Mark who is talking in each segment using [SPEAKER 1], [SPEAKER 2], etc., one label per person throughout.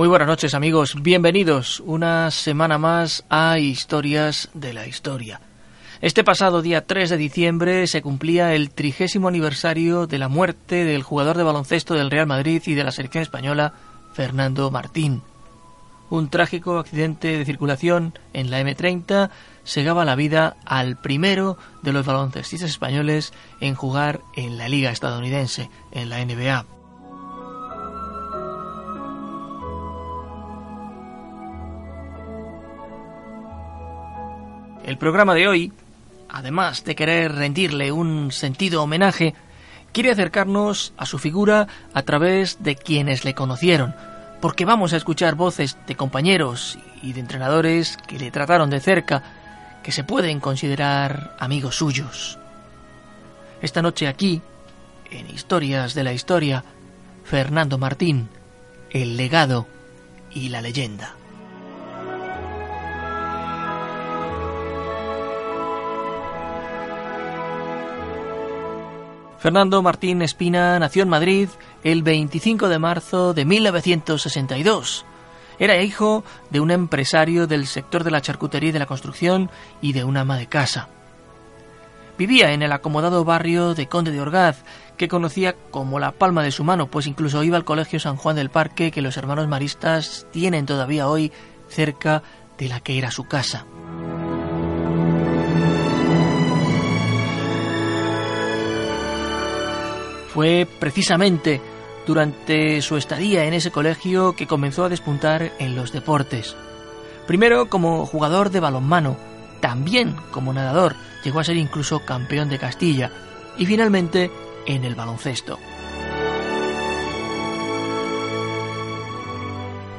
[SPEAKER 1] Muy buenas noches amigos, bienvenidos una semana más a Historias de la Historia. Este pasado día 3 de diciembre se cumplía el trigésimo aniversario de la muerte del jugador de baloncesto del Real Madrid y de la selección española, Fernando Martín. Un trágico accidente de circulación en la M30 segaba la vida al primero de los baloncestistas españoles en jugar en la liga estadounidense, en la NBA. El programa de hoy, además de querer rendirle un sentido homenaje, quiere acercarnos a su figura a través de quienes le conocieron, porque vamos a escuchar voces de compañeros y de entrenadores que le trataron de cerca, que se pueden considerar amigos suyos. Esta noche aquí, en Historias de la Historia, Fernando Martín, el legado y la leyenda. Fernando Martín Espina nació en Madrid el 25 de marzo de 1962. Era hijo de un empresario del sector de la charcutería y de la construcción y de una ama de casa. Vivía en el acomodado barrio de Conde de Orgaz, que conocía como la palma de su mano, pues incluso iba al colegio San Juan del Parque que los hermanos maristas tienen todavía hoy cerca de la que era su casa. Fue precisamente durante su estadía en ese colegio que comenzó a despuntar en los deportes. Primero como jugador de balonmano, también como nadador, llegó a ser incluso campeón de Castilla y finalmente en el baloncesto.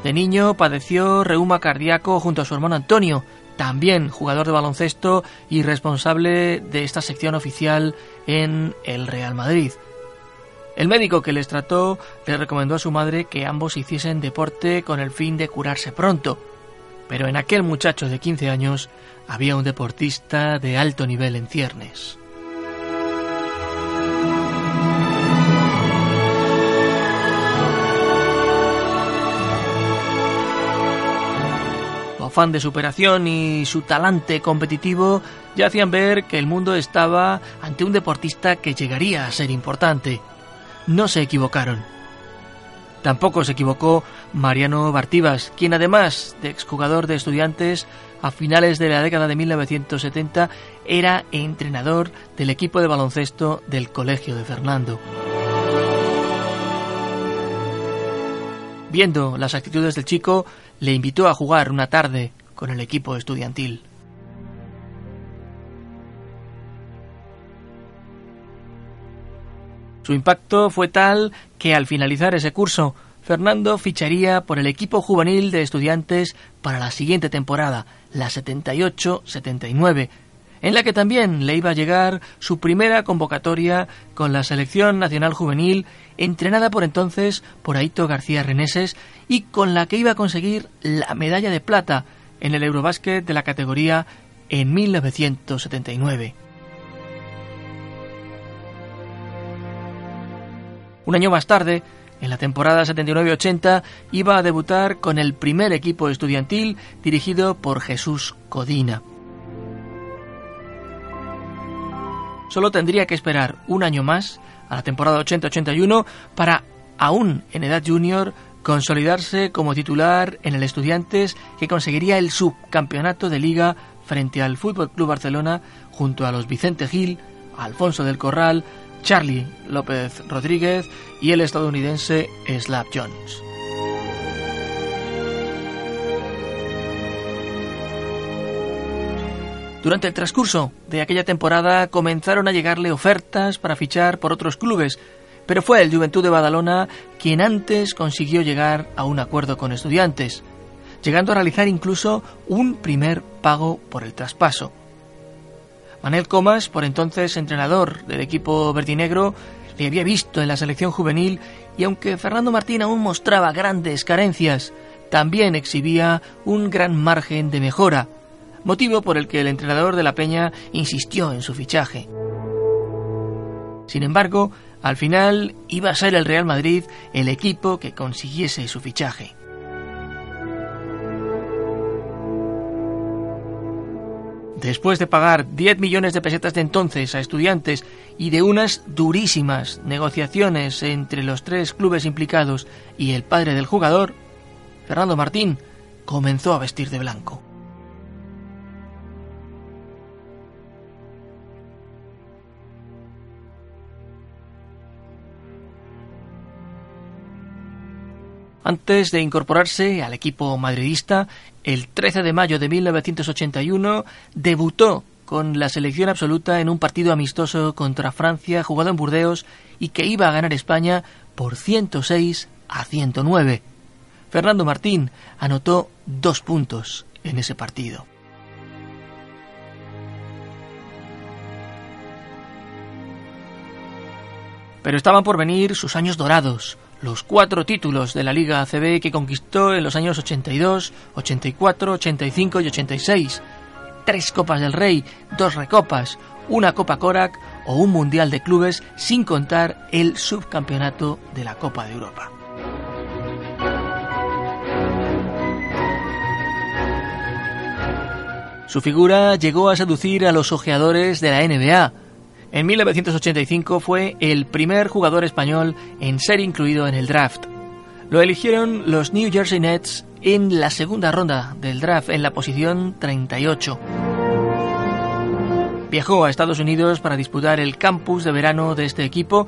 [SPEAKER 1] De niño padeció reuma cardíaco junto a su hermano Antonio, también jugador de baloncesto y responsable de esta sección oficial en el Real Madrid. El médico que les trató le recomendó a su madre que ambos hiciesen deporte con el fin de curarse pronto, pero en aquel muchacho de 15 años había un deportista de alto nivel en ciernes. Afán de superación y su talante competitivo ya hacían ver que el mundo estaba ante un deportista que llegaría a ser importante no se equivocaron. Tampoco se equivocó Mariano Bartivas, quien además de exjugador de estudiantes, a finales de la década de 1970 era entrenador del equipo de baloncesto del Colegio de Fernando. Viendo las actitudes del chico, le invitó a jugar una tarde con el equipo estudiantil. Su impacto fue tal que al finalizar ese curso, Fernando ficharía por el equipo juvenil de estudiantes para la siguiente temporada, la 78-79, en la que también le iba a llegar su primera convocatoria con la selección nacional juvenil, entrenada por entonces por Aito García Reneses y con la que iba a conseguir la medalla de plata en el Eurobásquet de la categoría en 1979. Un año más tarde, en la temporada 79-80, iba a debutar con el primer equipo estudiantil dirigido por Jesús Codina. Solo tendría que esperar un año más, a la temporada 80-81, para, aún en edad junior, consolidarse como titular en el Estudiantes que conseguiría el subcampeonato de liga frente al Fútbol Club Barcelona junto a los Vicente Gil, Alfonso del Corral, Charlie López Rodríguez y el estadounidense Slap Jones. Durante el transcurso de aquella temporada comenzaron a llegarle ofertas para fichar por otros clubes, pero fue el Juventud de Badalona quien antes consiguió llegar a un acuerdo con estudiantes, llegando a realizar incluso un primer pago por el traspaso. Manel Comas, por entonces entrenador del equipo verdinegro, le había visto en la selección juvenil y aunque Fernando Martín aún mostraba grandes carencias, también exhibía un gran margen de mejora motivo por el que el entrenador de la Peña insistió en su fichaje. Sin embargo, al final iba a ser el Real Madrid el equipo que consiguiese su fichaje. Después de pagar 10 millones de pesetas de entonces a estudiantes y de unas durísimas negociaciones entre los tres clubes implicados y el padre del jugador, Fernando Martín comenzó a vestir de blanco. Antes de incorporarse al equipo madridista, el 13 de mayo de 1981 debutó con la selección absoluta en un partido amistoso contra Francia jugado en Burdeos y que iba a ganar España por 106 a 109. Fernando Martín anotó dos puntos en ese partido. Pero estaban por venir sus años dorados, los cuatro títulos de la Liga ACB que conquistó en los años 82, 84, 85 y 86, tres Copas del Rey, dos Recopas, una Copa Korak o un Mundial de Clubes sin contar el subcampeonato de la Copa de Europa. Su figura llegó a seducir a los ojeadores de la NBA, en 1985 fue el primer jugador español en ser incluido en el draft. Lo eligieron los New Jersey Nets en la segunda ronda del draft, en la posición 38. Viajó a Estados Unidos para disputar el campus de verano de este equipo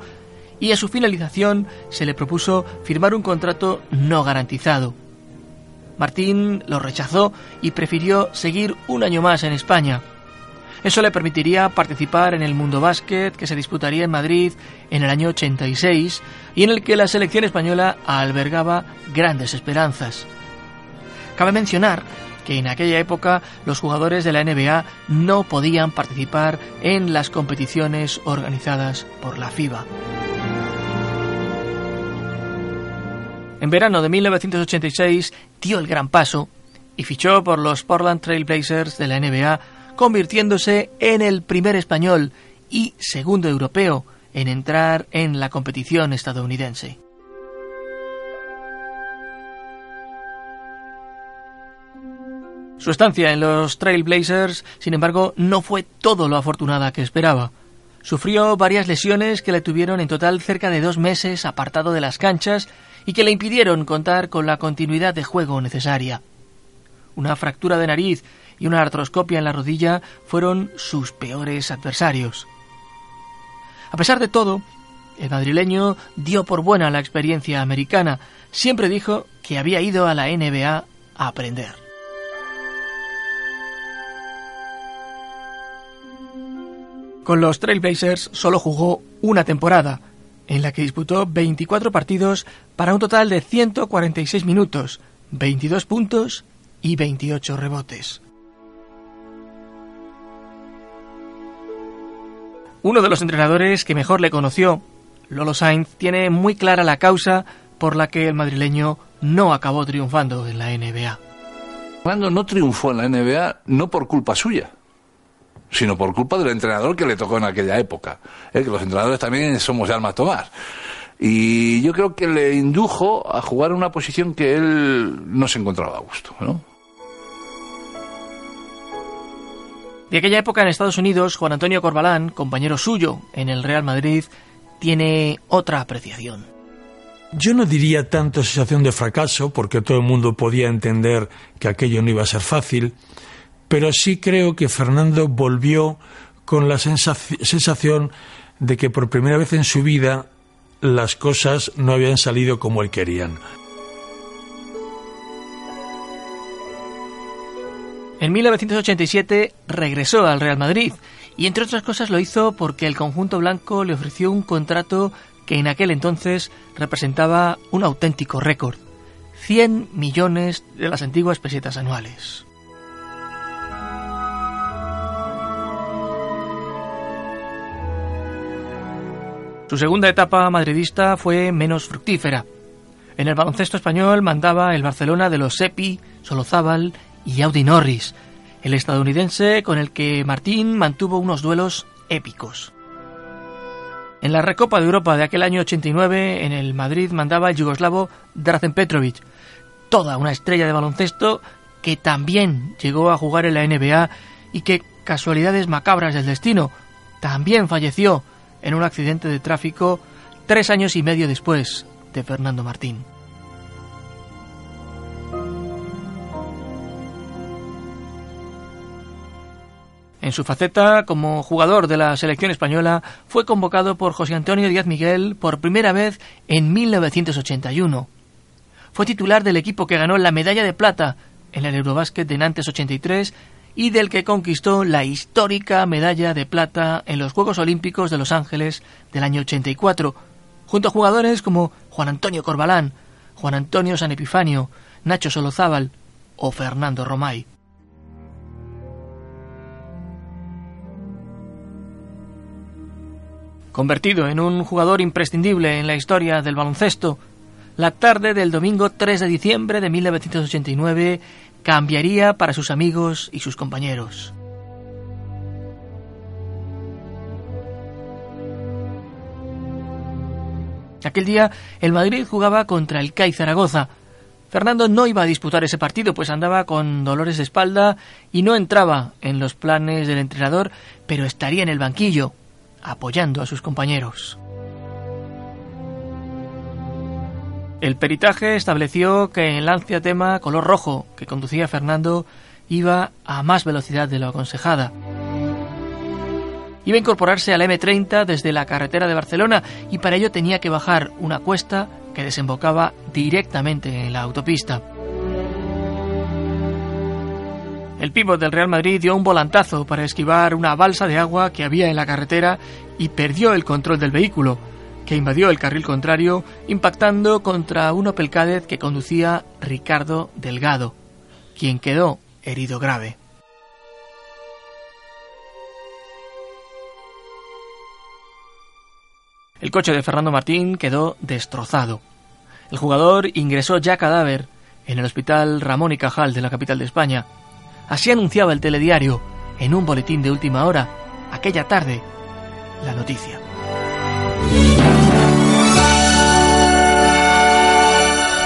[SPEAKER 1] y a su finalización se le propuso firmar un contrato no garantizado. Martín lo rechazó y prefirió seguir un año más en España. Eso le permitiría participar en el Mundo Básquet que se disputaría en Madrid en el año 86 y en el que la selección española albergaba grandes esperanzas. Cabe mencionar que en aquella época los jugadores de la NBA no podían participar en las competiciones organizadas por la FIBA. En verano de 1986 dio el gran paso y fichó por los Portland Trail Blazers de la NBA convirtiéndose en el primer español y segundo europeo en entrar en la competición estadounidense. Su estancia en los Trailblazers, sin embargo, no fue todo lo afortunada que esperaba. Sufrió varias lesiones que le tuvieron en total cerca de dos meses apartado de las canchas y que le impidieron contar con la continuidad de juego necesaria. Una fractura de nariz y una artroscopia en la rodilla fueron sus peores adversarios. A pesar de todo, el madrileño dio por buena la experiencia americana. Siempre dijo que había ido a la NBA a aprender. Con los Trailblazers solo jugó una temporada, en la que disputó 24 partidos para un total de 146 minutos, 22 puntos y 28 rebotes. Uno de los entrenadores que mejor le conoció, Lolo Sainz, tiene muy clara la causa por la que el madrileño no acabó triunfando en la NBA.
[SPEAKER 2] Fernando no triunfó en la NBA no por culpa suya, sino por culpa del entrenador que le tocó en aquella época. Es que los entrenadores también somos de alma tomar. Y yo creo que le indujo a jugar en una posición que él no se encontraba a gusto, ¿no?
[SPEAKER 1] De aquella época en Estados Unidos, Juan Antonio Corbalán, compañero suyo en el Real Madrid, tiene otra apreciación.
[SPEAKER 3] yo no diría tanto sensación de fracaso, porque todo el mundo podía entender que aquello no iba a ser fácil, pero sí creo que Fernando volvió con la sensación de que por primera vez en su vida las cosas no habían salido como él querían.
[SPEAKER 1] En 1987 regresó al Real Madrid y entre otras cosas lo hizo porque el conjunto blanco le ofreció un contrato que en aquel entonces representaba un auténtico récord. 100 millones de las antiguas pesetas anuales. Su segunda etapa madridista fue menos fructífera. En el baloncesto español mandaba el Barcelona de los Sepi, Solozábal y Audi Norris, el estadounidense con el que Martín mantuvo unos duelos épicos. En la Recopa de Europa de aquel año 89, en el Madrid mandaba el yugoslavo Drazen Petrovic, toda una estrella de baloncesto que también llegó a jugar en la NBA y que, casualidades macabras del destino, también falleció en un accidente de tráfico tres años y medio después de Fernando Martín. En su faceta como jugador de la selección española, fue convocado por José Antonio Díaz Miguel por primera vez en 1981. Fue titular del equipo que ganó la medalla de plata en el Eurobásquet de Nantes 83 y del que conquistó la histórica medalla de plata en los Juegos Olímpicos de Los Ángeles del año 84, junto a jugadores como Juan Antonio Corbalán, Juan Antonio San Epifanio, Nacho Solozábal o Fernando Romay. Convertido en un jugador imprescindible en la historia del baloncesto, la tarde del domingo 3 de diciembre de 1989 cambiaría para sus amigos y sus compañeros. Aquel día el Madrid jugaba contra el CAI Zaragoza. Fernando no iba a disputar ese partido, pues andaba con dolores de espalda y no entraba en los planes del entrenador, pero estaría en el banquillo, apoyando a sus compañeros. El peritaje estableció que el Lancia Tema color rojo que conducía Fernando iba a más velocidad de lo aconsejada. Iba a incorporarse al M30 desde la carretera de Barcelona y para ello tenía que bajar una cuesta que desembocaba directamente en la autopista. El pívot del Real Madrid dio un volantazo para esquivar una balsa de agua que había en la carretera y perdió el control del vehículo, que invadió el carril contrario, impactando contra un Opel Kadett que conducía Ricardo Delgado, quien quedó herido grave. El coche de Fernando Martín quedó destrozado. El jugador ingresó ya cadáver en el hospital Ramón y Cajal de la capital de España, Así anunciaba el telediario, en un boletín de última hora, aquella tarde, la noticia.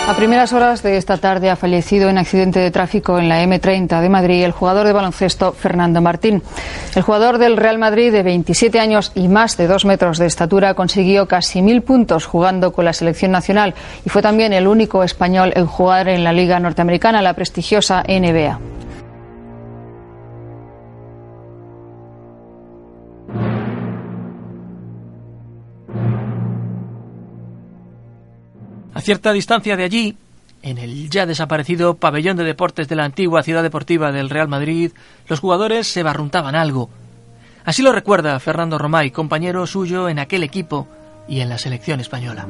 [SPEAKER 4] A primeras horas de esta tarde ha fallecido en accidente de tráfico en la M30 de Madrid el jugador de baloncesto Fernando Martín. El jugador del Real Madrid de 27 años y más de dos metros de estatura consiguió casi mil puntos jugando con la selección nacional y fue también el único español en jugar en la Liga Norteamericana, la prestigiosa NBA.
[SPEAKER 1] Cierta distancia de allí, en el ya desaparecido pabellón de deportes de la antigua ciudad deportiva del Real Madrid, los jugadores se barruntaban algo. Así lo recuerda Fernando Romay, compañero suyo en aquel equipo y en la selección española.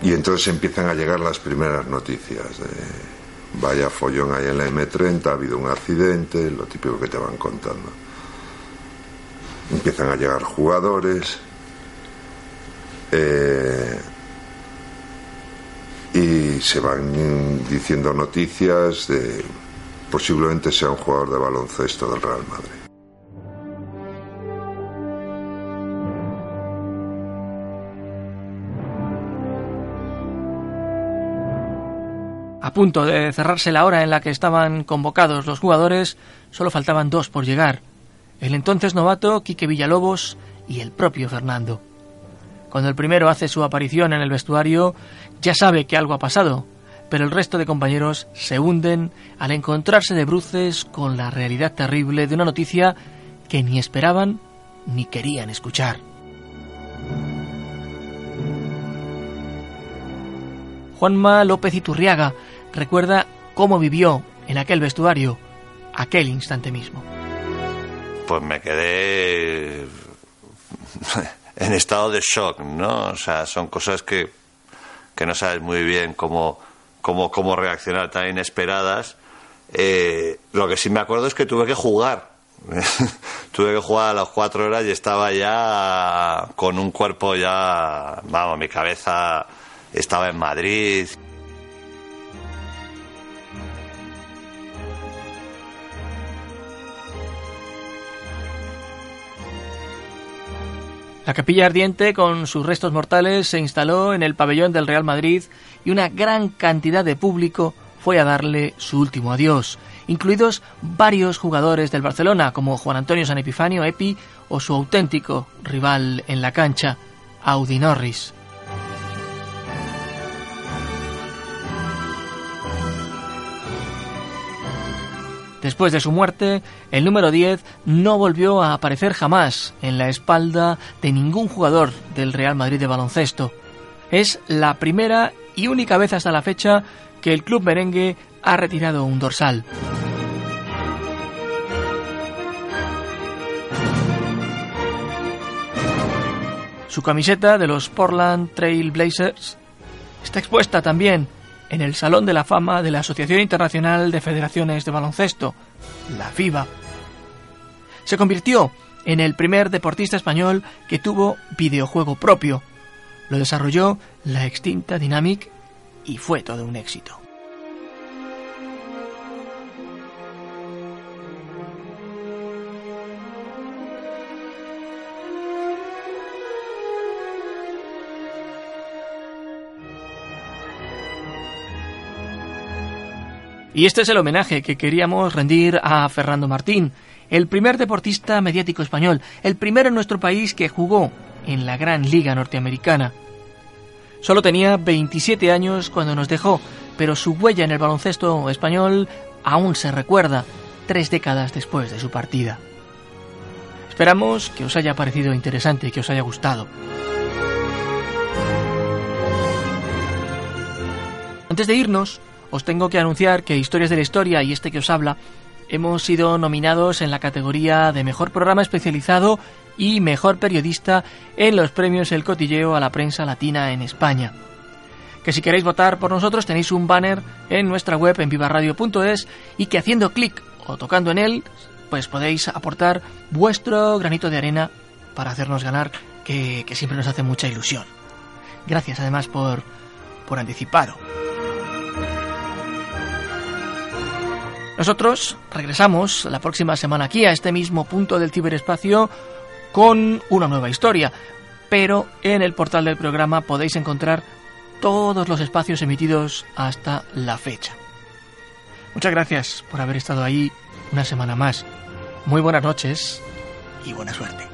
[SPEAKER 5] Y entonces empiezan a llegar las primeras noticias de vaya follón ahí en la M30, ha habido un accidente, lo típico que te van contando. Empiezan a llegar jugadores. Eh, se van diciendo noticias de posiblemente sea un jugador de baloncesto del Real Madrid.
[SPEAKER 1] A punto de cerrarse la hora en la que estaban convocados los jugadores, solo faltaban dos por llegar. El entonces novato Quique Villalobos y el propio Fernando. Cuando el primero hace su aparición en el vestuario, ya sabe que algo ha pasado, pero el resto de compañeros se hunden al encontrarse de bruces con la realidad terrible de una noticia que ni esperaban ni querían escuchar. Juanma López Iturriaga recuerda cómo vivió en aquel vestuario aquel instante mismo.
[SPEAKER 6] Pues me quedé en estado de shock, ¿no? O sea, son cosas que, que no sabes muy bien cómo, cómo, cómo reaccionar tan inesperadas. Eh, lo que sí me acuerdo es que tuve que jugar. tuve que jugar a las cuatro horas y estaba ya con un cuerpo ya, vamos, mi cabeza estaba en Madrid.
[SPEAKER 1] La capilla ardiente, con sus restos mortales, se instaló en el pabellón del Real Madrid y una gran cantidad de público fue a darle su último adiós, incluidos varios jugadores del Barcelona, como Juan Antonio San Epifanio, Epi, o su auténtico rival en la cancha, Audi Norris. Después de su muerte, el número 10 no volvió a aparecer jamás en la espalda de ningún jugador del Real Madrid de baloncesto. Es la primera y única vez hasta la fecha que el club merengue ha retirado un dorsal. Su camiseta de los Portland Trail Blazers está expuesta también en el Salón de la Fama de la Asociación Internacional de Federaciones de Baloncesto, la FIBA. Se convirtió en el primer deportista español que tuvo videojuego propio. Lo desarrolló la extinta Dynamic y fue todo un éxito. Y este es el homenaje que queríamos rendir a Fernando Martín, el primer deportista mediático español, el primero en nuestro país que jugó en la Gran Liga Norteamericana. Solo tenía 27 años cuando nos dejó, pero su huella en el baloncesto español aún se recuerda tres décadas después de su partida. Esperamos que os haya parecido interesante y que os haya gustado. Antes de irnos, os tengo que anunciar que Historias de la Historia y este que os habla hemos sido nominados en la categoría de Mejor Programa Especializado y Mejor Periodista en los premios El Cotilleo a la Prensa Latina en España. Que si queréis votar por nosotros tenéis un banner en nuestra web en vivaradio.es y que haciendo clic o tocando en él pues podéis aportar vuestro granito de arena para hacernos ganar que, siempre nos hace mucha ilusión. Gracias además por, por anticipado. Nosotros regresamos la próxima semana aquí a este mismo punto del ciberespacio con una nueva historia, pero en el portal del programa podéis encontrar todos los espacios emitidos hasta la fecha. Muchas gracias por haber estado ahí una semana más. Muy buenas noches y buena suerte.